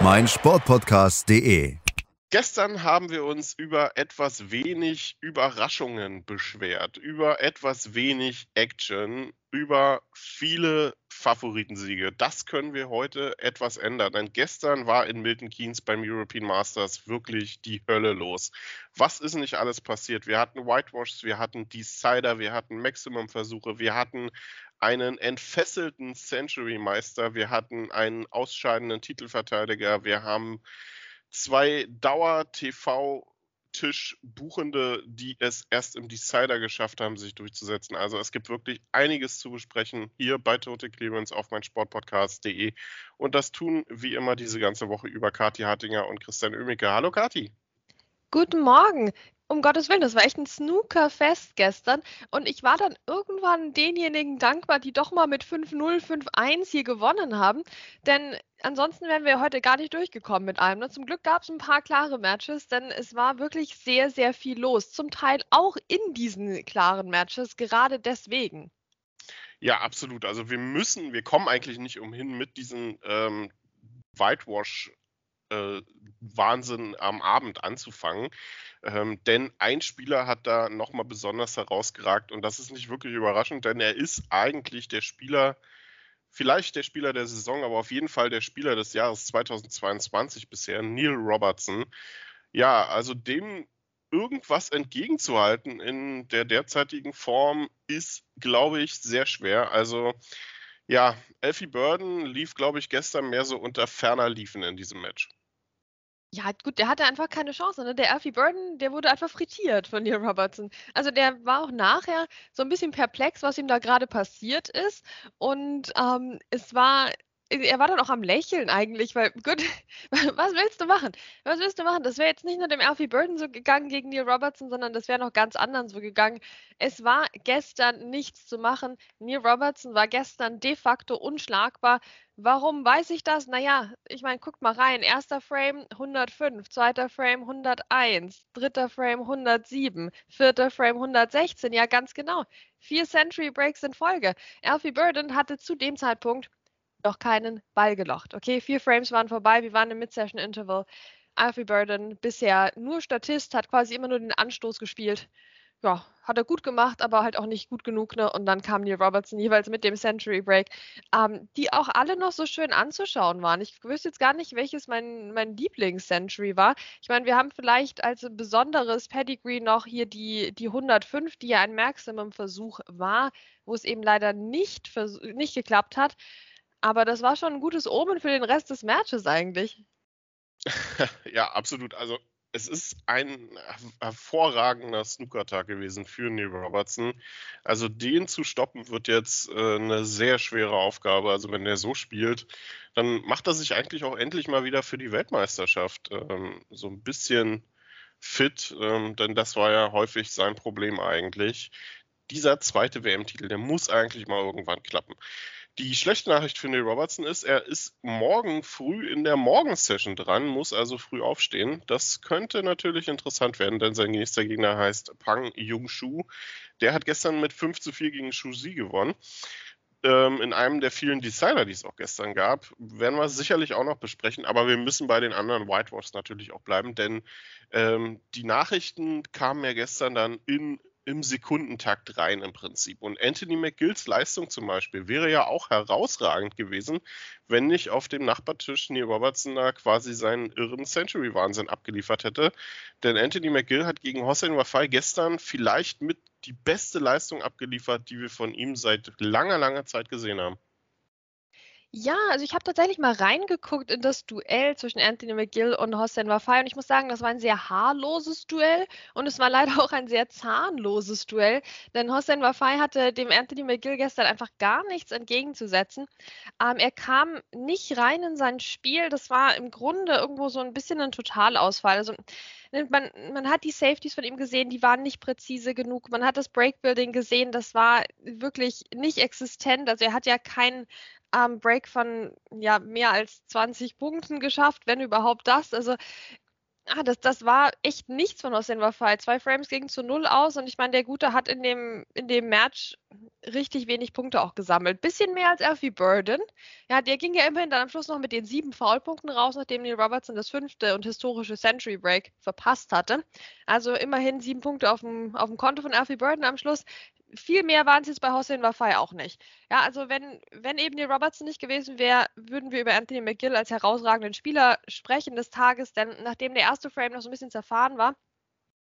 meinsportpodcast.de. Gestern haben wir uns über etwas wenig Überraschungen beschwert, über etwas wenig Action, über viele Favoritensiege. Das können wir heute etwas ändern, denn gestern war in Milton Keynes beim European Masters wirklich die Hölle los. Was ist nicht alles passiert? Wir hatten Whitewashes, wir hatten Decider, wir hatten Maximum-Versuche, wir hatten einen entfesselten Century-Meister, wir hatten einen ausscheidenden Titelverteidiger, wir haben zwei Dauer-TV- Tischbuchende, die es erst im Decider geschafft haben, sich durchzusetzen. Also es gibt wirklich einiges zu besprechen hier bei Tote Clearance auf meinsportpodcast.de. Und das tun wie immer diese ganze Woche über Kati Hartinger und Christian Oemicke. Hallo Kati. Guten Morgen um Gottes Willen, das war echt ein Snookerfest gestern. Und ich war dann irgendwann denjenigen dankbar, die doch mal mit 5-0, 5-1 hier gewonnen haben. Denn ansonsten wären wir heute gar nicht durchgekommen mit allem. Ne? Zum Glück gab es ein paar klare Matches, denn es war wirklich sehr, sehr viel los. Zum Teil auch in diesen klaren Matches, gerade deswegen. Ja, absolut. Also wir müssen, wir kommen eigentlich nicht umhin mit diesen ähm, Whitewash äh, Wahnsinn am Abend anzufangen. Ähm, denn ein Spieler hat da nochmal besonders herausgeragt und das ist nicht wirklich überraschend, denn er ist eigentlich der Spieler, vielleicht der Spieler der Saison, aber auf jeden Fall der Spieler des Jahres 2022 bisher, Neil Robertson. Ja, also dem irgendwas entgegenzuhalten in der derzeitigen Form ist, glaube ich, sehr schwer. Also ja, Elfie Burden lief, glaube ich, gestern mehr so unter ferner Liefen in diesem Match. Ja, gut, der hatte einfach keine Chance. Ne? Der Alfie Burden, der wurde einfach frittiert von Neil Robertson. Also der war auch nachher so ein bisschen perplex, was ihm da gerade passiert ist. Und ähm, es war er war dann auch am Lächeln eigentlich, weil, gut, was willst du machen? Was willst du machen? Das wäre jetzt nicht nur dem Alfie Burton so gegangen gegen Neil Robertson, sondern das wäre noch ganz anderen so gegangen. Es war gestern nichts zu machen. Neil Robertson war gestern de facto unschlagbar. Warum weiß ich das? Naja, ich meine, guckt mal rein. Erster Frame 105, zweiter Frame 101, dritter Frame 107, vierter Frame 116. Ja, ganz genau. Vier Century Breaks in Folge. Alfie Burden hatte zu dem Zeitpunkt noch keinen Ball gelocht. Okay, vier Frames waren vorbei, wir waren im Mid-Session-Interval. Alfie Burden bisher nur Statist, hat quasi immer nur den Anstoß gespielt. Ja, hat er gut gemacht, aber halt auch nicht gut genug. Ne? Und dann kam Neil Robertson jeweils mit dem Century Break, ähm, die auch alle noch so schön anzuschauen waren. Ich wüsste jetzt gar nicht, welches mein, mein Lieblings-Century war. Ich meine, wir haben vielleicht als besonderes Pedigree noch hier die, die 105, die ja ein Maximum-Versuch war, wo es eben leider nicht, nicht geklappt hat. Aber das war schon ein gutes Omen für den Rest des Matches eigentlich. ja, absolut. Also es ist ein hervorragender Snooker-Tag gewesen für Neil Robertson. Also den zu stoppen wird jetzt äh, eine sehr schwere Aufgabe. Also wenn er so spielt, dann macht er sich eigentlich auch endlich mal wieder für die Weltmeisterschaft ähm, so ein bisschen fit, ähm, denn das war ja häufig sein Problem eigentlich. Dieser zweite WM-Titel, der muss eigentlich mal irgendwann klappen. Die schlechte Nachricht für Neil Robertson ist, er ist morgen früh in der Morgensession dran, muss also früh aufstehen. Das könnte natürlich interessant werden, denn sein nächster Gegner heißt Pang Jung-Shu. Der hat gestern mit 5 zu 4 gegen Shu Zi gewonnen. Ähm, in einem der vielen Designer, die es auch gestern gab, werden wir sicherlich auch noch besprechen, aber wir müssen bei den anderen Whitewashes natürlich auch bleiben, denn ähm, die Nachrichten kamen ja gestern dann in im Sekundentakt rein im Prinzip. Und Anthony McGills Leistung zum Beispiel wäre ja auch herausragend gewesen, wenn nicht auf dem Nachbartisch Neil Robertson da quasi seinen irren Century-Wahnsinn abgeliefert hätte. Denn Anthony McGill hat gegen Hossein Wafai gestern vielleicht mit die beste Leistung abgeliefert, die wir von ihm seit langer, langer Zeit gesehen haben. Ja, also ich habe tatsächlich mal reingeguckt in das Duell zwischen Anthony McGill und Hossein Wafai und ich muss sagen, das war ein sehr haarloses Duell und es war leider auch ein sehr zahnloses Duell, denn Hossein Wafai hatte dem Anthony McGill gestern einfach gar nichts entgegenzusetzen. Ähm, er kam nicht rein in sein Spiel, das war im Grunde irgendwo so ein bisschen ein Totalausfall. Also man, man hat die Safeties von ihm gesehen, die waren nicht präzise genug. Man hat das Breakbuilding gesehen, das war wirklich nicht existent. Also er hat ja keinen ähm, Break von ja, mehr als 20 Punkten geschafft, wenn überhaupt das. Also ah, das, das war echt nichts von Hossein Wafai. Zwei Frames gingen zu null aus und ich meine, der Gute hat in dem, in dem Match richtig wenig Punkte auch gesammelt. Bisschen mehr als Alfie Burden. Ja, der ging ja immerhin dann am Schluss noch mit den sieben Foulpunkten raus, nachdem Neil Robertson das fünfte und historische Century Break verpasst hatte. Also immerhin sieben Punkte auf dem, auf dem Konto von Alfie Burden am Schluss viel mehr waren es jetzt bei Hossein Wafai auch nicht. Ja, also wenn, wenn eben Neil Robertson nicht gewesen wäre, würden wir über Anthony McGill als herausragenden Spieler sprechen des Tages, denn nachdem der erste Frame noch so ein bisschen zerfahren war,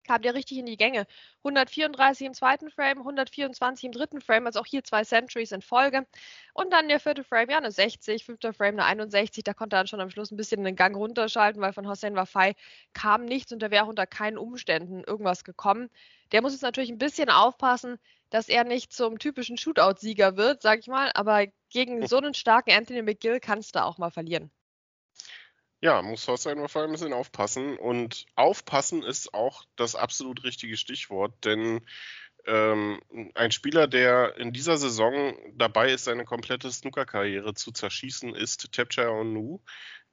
kam der richtig in die Gänge. 134 im zweiten Frame, 124 im dritten Frame, also auch hier zwei Centuries in Folge. Und dann der vierte Frame, ja, eine 60, fünfter Frame, eine 61. Da konnte er dann schon am Schluss ein bisschen den Gang runterschalten, weil von Hossein Wafai kam nichts und da wäre auch unter keinen Umständen irgendwas gekommen. Der muss jetzt natürlich ein bisschen aufpassen, dass er nicht zum typischen Shootout-Sieger wird, sag ich mal, aber gegen so einen starken Anthony McGill kannst du auch mal verlieren. Ja, muss Hossein vor allem ein bisschen aufpassen. Und aufpassen ist auch das absolut richtige Stichwort, denn ähm, ein Spieler, der in dieser Saison dabei ist, seine komplette Snooker-Karriere zu zerschießen, ist Tapchai Onu,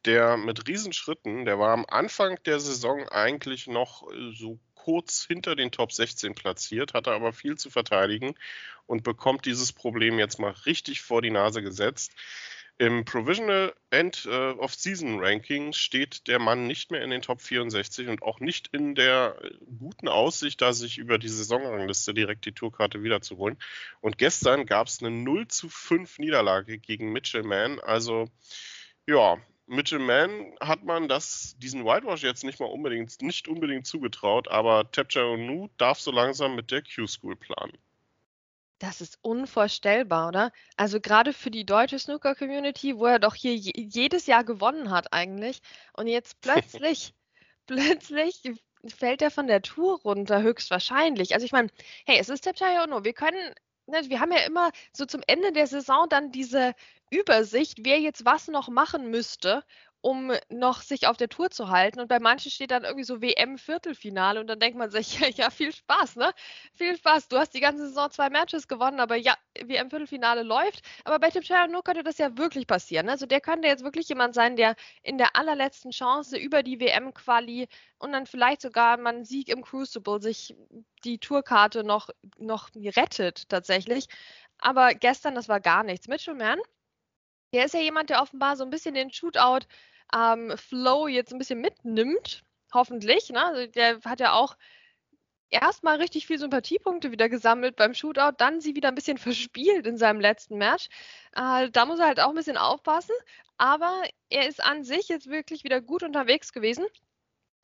der mit Riesenschritten, der war am Anfang der Saison eigentlich noch so kurz hinter den Top 16 platziert, hatte aber viel zu verteidigen und bekommt dieses Problem jetzt mal richtig vor die Nase gesetzt. Im Provisional End äh, of Season Ranking steht der Mann nicht mehr in den Top 64 und auch nicht in der guten Aussicht, da sich über die Saisonrangliste direkt die Tourkarte wiederzuholen. Und gestern gab es eine 0 zu 5 Niederlage gegen Mitchell Mann. Also ja, Mitchell Mann hat man das, diesen Whitewash jetzt nicht mal unbedingt, nicht unbedingt zugetraut, aber Tapcha Onu darf so langsam mit der Q-School planen. Das ist unvorstellbar, oder? Also gerade für die deutsche Snooker-Community, wo er doch hier jedes Jahr gewonnen hat eigentlich. Und jetzt plötzlich, plötzlich fällt er von der Tour runter, höchstwahrscheinlich. Also ich meine, hey, es ist Tapcha Ono. Wir können Ne, wir haben ja immer so zum Ende der Saison dann diese Übersicht, wer jetzt was noch machen müsste, um noch sich auf der Tour zu halten. Und bei manchen steht dann irgendwie so WM-Viertelfinale und dann denkt man sich, ja, viel Spaß, ne? Viel Spaß. Du hast die ganze Saison zwei Matches gewonnen, aber ja, WM-Viertelfinale läuft. Aber bei Tim nur könnte das ja wirklich passieren. Also der könnte jetzt wirklich jemand sein, der in der allerletzten Chance über die WM-Quali und dann vielleicht sogar einen Sieg im Crucible sich die Tourkarte noch, noch rettet tatsächlich. Aber gestern, das war gar nichts. Mitchell Mann, der ist ja jemand, der offenbar so ein bisschen den Shootout ähm, Flow jetzt ein bisschen mitnimmt, hoffentlich. Ne? Also der hat ja auch erstmal richtig viel Sympathiepunkte wieder gesammelt beim Shootout, dann sie wieder ein bisschen verspielt in seinem letzten Match. Äh, da muss er halt auch ein bisschen aufpassen. Aber er ist an sich jetzt wirklich wieder gut unterwegs gewesen.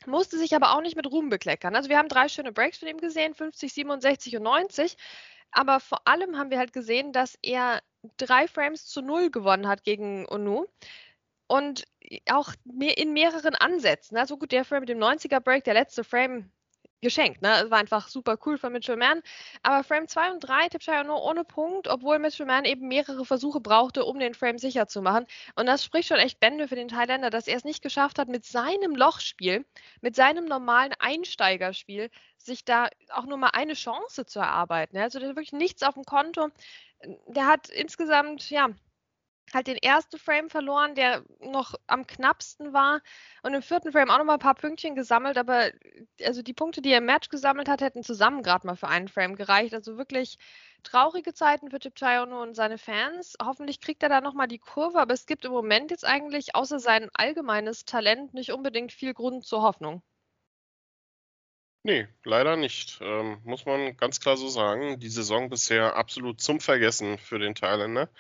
Musste sich aber auch nicht mit Ruhm bekleckern. Also wir haben drei schöne Breaks von ihm gesehen, 50, 67 und 90. Aber vor allem haben wir halt gesehen, dass er drei Frames zu null gewonnen hat gegen Onu und auch in mehreren Ansätzen. Also gut, der Frame mit dem 90er Break, der letzte Frame geschenkt. Ne? War einfach super cool von Mitchell Mann. Aber Frame 2 und 3 Tipshire nur ohne Punkt, obwohl Mitchell Mann eben mehrere Versuche brauchte, um den Frame sicher zu machen. Und das spricht schon echt Bände für den Thailänder, dass er es nicht geschafft hat, mit seinem Lochspiel, mit seinem normalen Einsteigerspiel, sich da auch nur mal eine Chance zu erarbeiten. Also der hat wirklich nichts auf dem Konto. Der hat insgesamt, ja, halt den ersten Frame verloren, der noch am knappsten war und im vierten Frame auch noch mal ein paar Pünktchen gesammelt, aber also die Punkte, die er im Match gesammelt hat, hätten zusammen gerade mal für einen Frame gereicht. Also wirklich traurige Zeiten für Tipchayono und seine Fans. Hoffentlich kriegt er da noch mal die Kurve, aber es gibt im Moment jetzt eigentlich außer sein allgemeines Talent nicht unbedingt viel Grund zur Hoffnung. Nee, leider nicht. Ähm, muss man ganz klar so sagen. Die Saison bisher absolut zum Vergessen für den Thailänder.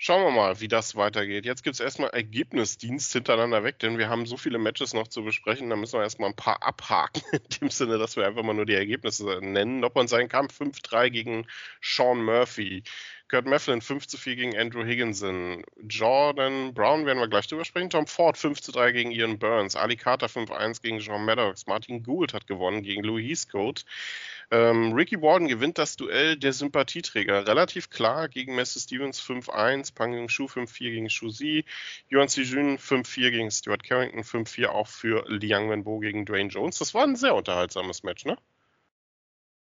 Schauen wir mal, wie das weitergeht. Jetzt gibt es erstmal Ergebnisdienst hintereinander weg, denn wir haben so viele Matches noch zu besprechen. Da müssen wir erstmal ein paar abhaken, in dem Sinne, dass wir einfach mal nur die Ergebnisse nennen. Nochmal sein Kampf 5-3 gegen Sean Murphy. Kurt Mifflin 5 zu 4 gegen Andrew Higginson. Jordan Brown werden wir gleich drüber sprechen. Tom Ford 5 zu 3 gegen Ian Burns. Ali Carter 5-1 gegen John Maddox. Martin Gould hat gewonnen gegen Louis Heathcote. Ähm, Ricky Warden gewinnt das Duell der Sympathieträger relativ klar gegen Messi Stevens 5-1, Pang Yung Shu 5-4 gegen Shu Zi, Yuan Jun 5-4 gegen Stuart Carrington, 5-4 auch für Liang Wenbo gegen Dwayne Jones. Das war ein sehr unterhaltsames Match, ne?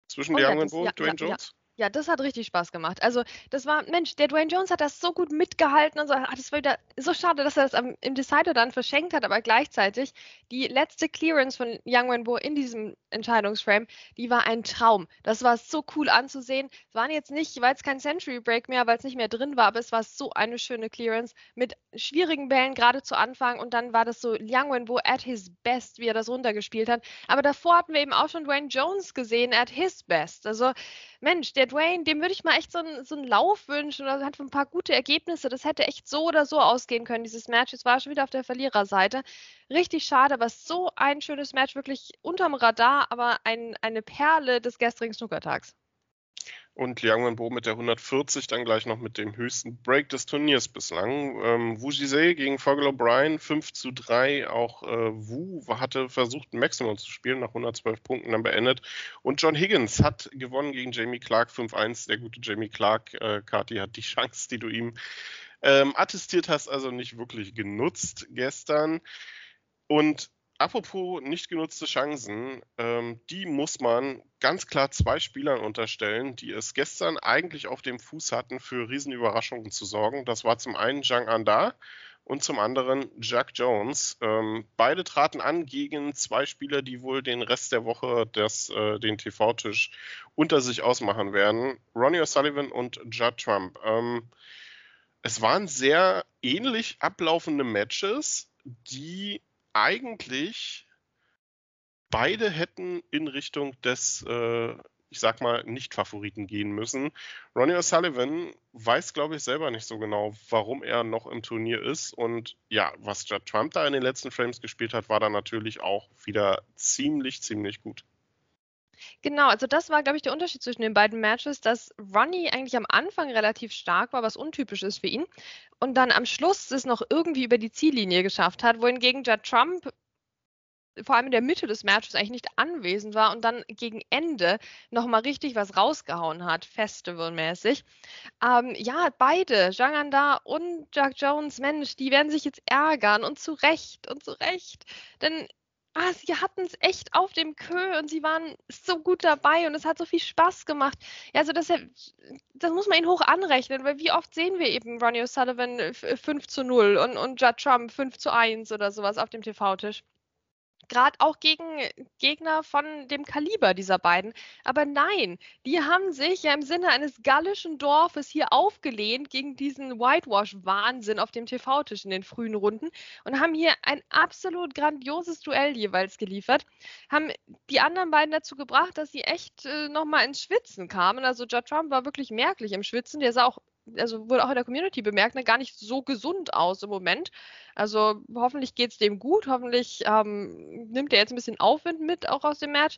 Zwischen oh, Liang ja, Wenbo und Dwayne ja, Jones? Ja. Das hat richtig Spaß gemacht. Also, das war, Mensch, der Dwayne Jones hat das so gut mitgehalten und so. Ach, das war wieder so schade, dass er das am, im Decider dann verschenkt hat, aber gleichzeitig die letzte Clearance von Young Wenbo in diesem Entscheidungsframe, die war ein Traum. Das war so cool anzusehen. Es waren jetzt nicht, weil es kein Century Break mehr, weil es nicht mehr drin war, aber es war so eine schöne Clearance mit schwierigen Bällen gerade zu Anfang und dann war das so Young Wenbo at his best, wie er das runtergespielt hat. Aber davor hatten wir eben auch schon Dwayne Jones gesehen at his best. Also, Mensch, der Dwayne, dem würde ich mal echt so einen, so einen Lauf wünschen oder hat ein paar gute Ergebnisse. Das hätte echt so oder so ausgehen können, dieses Match. Es war schon wieder auf der Verliererseite. Richtig schade, aber so ein schönes Match, wirklich unterm Radar, aber ein, eine Perle des gestrigen Snookertags. Und Liang Wenbo mit der 140 dann gleich noch mit dem höchsten Break des Turniers bislang. Ähm, Wu Jise gegen Fogel O'Brien 5 zu 3. Auch äh, Wu hatte versucht, Maximum zu spielen, nach 112 Punkten dann beendet. Und John Higgins hat gewonnen gegen Jamie Clark 5-1. Der gute Jamie Clark, äh, Kati, hat die Chance, die du ihm ähm, attestiert hast, also nicht wirklich genutzt gestern. Und apropos nicht genutzte Chancen, ähm, die muss man ganz klar zwei Spielern unterstellen, die es gestern eigentlich auf dem Fuß hatten, für Riesenüberraschungen zu sorgen. Das war zum einen Zhang Anda und zum anderen Jack Jones. Ähm, beide traten an gegen zwei Spieler, die wohl den Rest der Woche das, äh, den TV-Tisch unter sich ausmachen werden. Ronnie O'Sullivan und Judd Trump. Ähm, es waren sehr ähnlich ablaufende Matches, die eigentlich beide hätten in Richtung des, äh, ich sag mal, Nicht-Favoriten gehen müssen. Ronnie O'Sullivan weiß, glaube ich, selber nicht so genau, warum er noch im Turnier ist. Und ja, was Judd Trump da in den letzten Frames gespielt hat, war dann natürlich auch wieder ziemlich, ziemlich gut. Genau, also das war, glaube ich, der Unterschied zwischen den beiden Matches, dass Ronnie eigentlich am Anfang relativ stark war, was untypisch ist für ihn, und dann am Schluss es noch irgendwie über die Ziellinie geschafft hat, wohingegen Judd Trump vor allem in der Mitte des Matches eigentlich nicht anwesend war und dann gegen Ende nochmal richtig was rausgehauen hat, festivalmäßig. Ähm, ja, beide, Janganda und Jack Jones, Mensch, die werden sich jetzt ärgern und zu Recht und zu Recht. Denn ah, sie hatten es echt auf dem Kö und sie waren so gut dabei und es hat so viel Spaß gemacht. Ja, also das, das muss man ihnen hoch anrechnen, weil wie oft sehen wir eben Ronnie O'Sullivan 5 zu 0 und, und Judd Trump 5 zu 1 oder sowas auf dem TV-Tisch gerade auch gegen Gegner von dem Kaliber dieser beiden. Aber nein, die haben sich ja im Sinne eines gallischen Dorfes hier aufgelehnt gegen diesen Whitewash-Wahnsinn auf dem TV-Tisch in den frühen Runden und haben hier ein absolut grandioses Duell jeweils geliefert. Haben die anderen beiden dazu gebracht, dass sie echt äh, nochmal ins Schwitzen kamen. Also Judd Trump war wirklich merklich im Schwitzen. Der sah auch also wurde auch in der Community bemerkt, ne, gar nicht so gesund aus im Moment. Also hoffentlich geht es dem gut, hoffentlich ähm, nimmt er jetzt ein bisschen Aufwind mit, auch aus dem Match.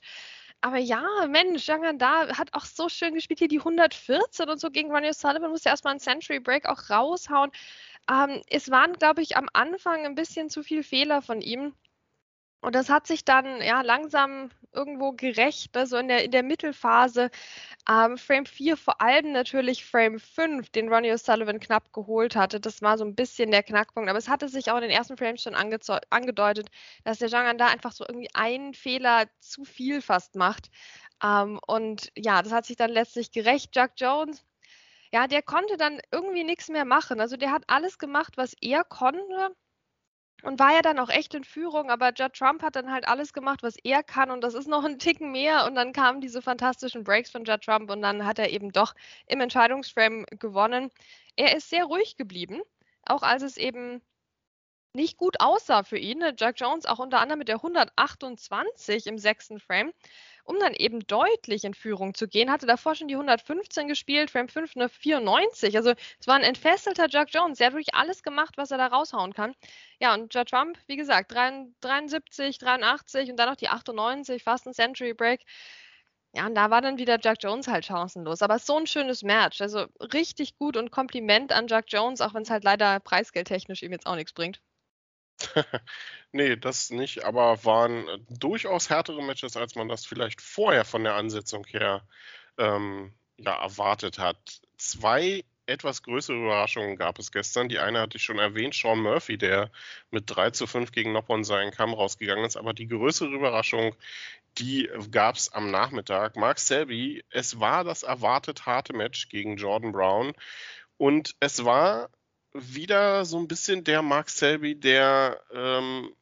Aber ja, Mensch, Jangan da hat auch so schön gespielt, hier die 114 und so gegen Ronnie Sullivan, musste erstmal einen Century Break auch raushauen. Ähm, es waren, glaube ich, am Anfang ein bisschen zu viel Fehler von ihm. Und das hat sich dann ja langsam irgendwo gerecht, also in der, in der Mittelphase. Ähm, Frame 4, vor allem natürlich Frame 5, den Ronnie O'Sullivan knapp geholt hatte. Das war so ein bisschen der Knackpunkt. Aber es hatte sich auch in den ersten Frames schon angedeutet, dass der Jangan da einfach so irgendwie einen Fehler zu viel fast macht. Ähm, und ja, das hat sich dann letztlich gerecht. Jack Jones, ja, der konnte dann irgendwie nichts mehr machen. Also der hat alles gemacht, was er konnte und war ja dann auch echt in Führung, aber Judd Trump hat dann halt alles gemacht, was er kann und das ist noch ein Ticken mehr und dann kamen diese fantastischen Breaks von Judd Trump und dann hat er eben doch im Entscheidungsframe gewonnen. Er ist sehr ruhig geblieben, auch als es eben nicht gut aussah für ihn. Jack Jones auch unter anderem mit der 128 im sechsten Frame um dann eben deutlich in Führung zu gehen. Hatte davor schon die 115 gespielt, Frame 5 eine 94. Also es war ein entfesselter Jack Jones. Der hat wirklich alles gemacht, was er da raushauen kann. Ja, und Judd Trump, wie gesagt, 73, 83 und dann noch die 98, fast ein Century Break. Ja, und da war dann wieder Jack Jones halt chancenlos. Aber so ein schönes Match. Also richtig gut und Kompliment an Jack Jones, auch wenn es halt leider preisgeldtechnisch ihm jetzt auch nichts bringt. nee, das nicht, aber waren durchaus härtere Matches, als man das vielleicht vorher von der Ansetzung her ähm, ja, erwartet hat. Zwei etwas größere Überraschungen gab es gestern. Die eine hatte ich schon erwähnt, Sean Murphy, der mit 3 zu 5 gegen Noppon seinen Kamm rausgegangen ist. Aber die größere Überraschung, die gab es am Nachmittag. Mark Selby, es war das erwartet harte Match gegen Jordan Brown. Und es war wieder so ein bisschen der Mark Selby, der ähm,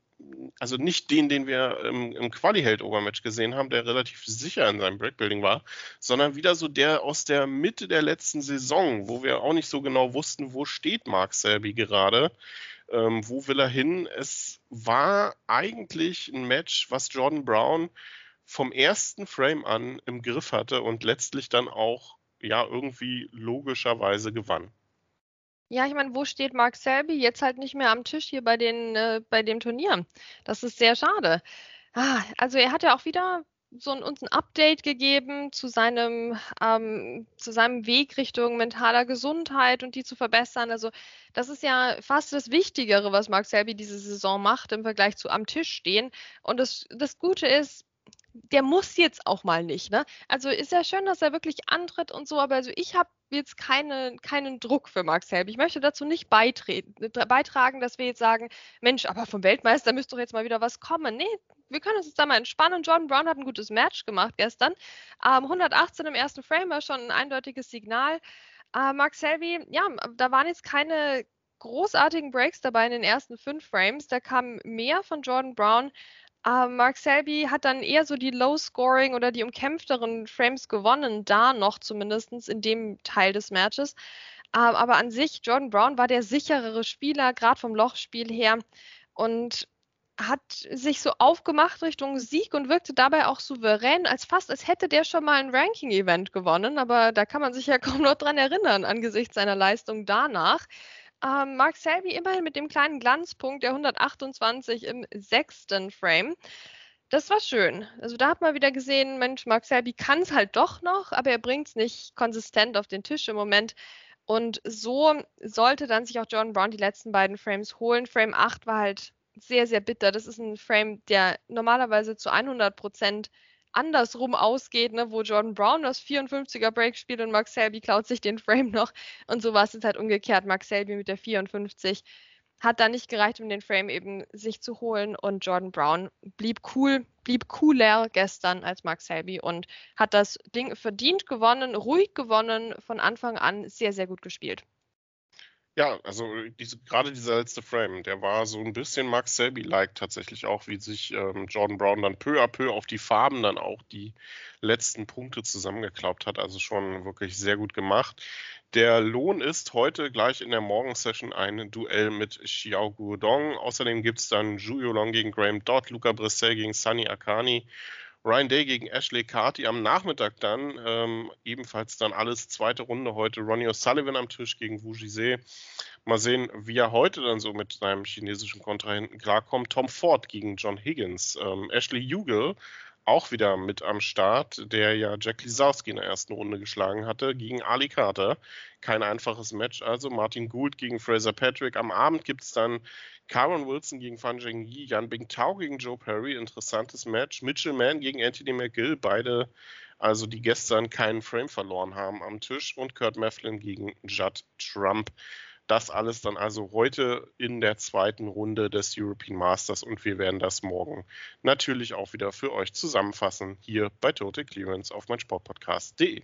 also nicht den, den wir im, im Quali-Held-Overmatch gesehen haben, der relativ sicher in seinem Breakbuilding war, sondern wieder so der aus der Mitte der letzten Saison, wo wir auch nicht so genau wussten, wo steht Mark Selby gerade, ähm, wo will er hin. Es war eigentlich ein Match, was Jordan Brown vom ersten Frame an im Griff hatte und letztlich dann auch ja irgendwie logischerweise gewann. Ja, ich meine, wo steht Mark Selby? Jetzt halt nicht mehr am Tisch hier bei den, äh, bei dem Turnier. Das ist sehr schade. Ah, also er hat ja auch wieder so ein, uns ein Update gegeben zu seinem, ähm, zu seinem Weg Richtung mentaler Gesundheit und die zu verbessern. Also das ist ja fast das Wichtigere, was Mark Selby diese Saison macht im Vergleich zu am Tisch stehen. Und das, das Gute ist, der muss jetzt auch mal nicht. Ne? Also ist ja schön, dass er wirklich antritt und so, aber also ich habe jetzt keine, keinen Druck für Mark Selby. Ich möchte dazu nicht beitragen, dass wir jetzt sagen, Mensch, aber vom Weltmeister müsste doch jetzt mal wieder was kommen. Nee, wir können uns jetzt da mal entspannen. Jordan Brown hat ein gutes Match gemacht gestern. Ähm, 118 im ersten Frame war schon ein eindeutiges Signal. Äh, Mark Selby, ja, da waren jetzt keine großartigen Breaks dabei in den ersten fünf Frames. Da kam mehr von Jordan Brown. Uh, Mark Selby hat dann eher so die Low-Scoring oder die umkämpfteren Frames gewonnen, da noch zumindest in dem Teil des Matches. Uh, aber an sich, Jordan Brown war der sicherere Spieler, gerade vom Lochspiel her. Und hat sich so aufgemacht Richtung Sieg und wirkte dabei auch souverän, als fast als hätte der schon mal ein Ranking-Event gewonnen. Aber da kann man sich ja kaum noch dran erinnern angesichts seiner Leistung danach. Ähm, Mark Selby immerhin mit dem kleinen Glanzpunkt der 128 im sechsten Frame. Das war schön. Also da hat man wieder gesehen, Mensch, Mark Selby kann es halt doch noch, aber er bringt es nicht konsistent auf den Tisch im Moment. Und so sollte dann sich auch John Brown die letzten beiden Frames holen. Frame 8 war halt sehr, sehr bitter. Das ist ein Frame, der normalerweise zu 100 Prozent andersrum ausgeht, ne, wo Jordan Brown das 54er Break spielt und Max Selby klaut sich den Frame noch. Und so war es jetzt halt umgekehrt. Max Selby mit der 54 hat da nicht gereicht, um den Frame eben sich zu holen. Und Jordan Brown blieb cool, blieb cooler gestern als Max Selby und hat das Ding verdient gewonnen, ruhig gewonnen, von Anfang an sehr, sehr gut gespielt. Ja, also diese, gerade dieser letzte Frame, der war so ein bisschen Max Selby-like tatsächlich auch, wie sich ähm, Jordan Brown dann peu à peu auf die Farben dann auch die letzten Punkte zusammengeklaubt hat. Also schon wirklich sehr gut gemacht. Der Lohn ist heute gleich in der Morgensession ein Duell mit Xiao Guodong. Außerdem gibt es dann Zhu Yolong gegen Graham Dodd, Luca Brissell gegen Sunny Akani Ryan Day gegen Ashley Carty am Nachmittag dann. Ähm, ebenfalls dann alles zweite Runde heute. Ronnie O'Sullivan am Tisch gegen Wu Jise. Mal sehen, wie er heute dann so mit seinem chinesischen Kontrahenten klarkommt. Tom Ford gegen John Higgins. Ähm, Ashley Hugel auch wieder mit am Start, der ja Jack Lisowski in der ersten Runde geschlagen hatte, gegen Ali Carter. Kein einfaches Match also. Martin Gould gegen Fraser Patrick. Am Abend gibt es dann Karen Wilson gegen Fan Zhengyi, Jan Bingtao gegen Joe Perry, interessantes Match. Mitchell Mann gegen Anthony McGill, beide, also die gestern keinen Frame verloren haben am Tisch. Und Kurt Mefflin gegen Judd Trump. Das alles dann also heute in der zweiten Runde des European Masters und wir werden das morgen natürlich auch wieder für euch zusammenfassen hier bei Total Clearance auf meinsportpodcast.de.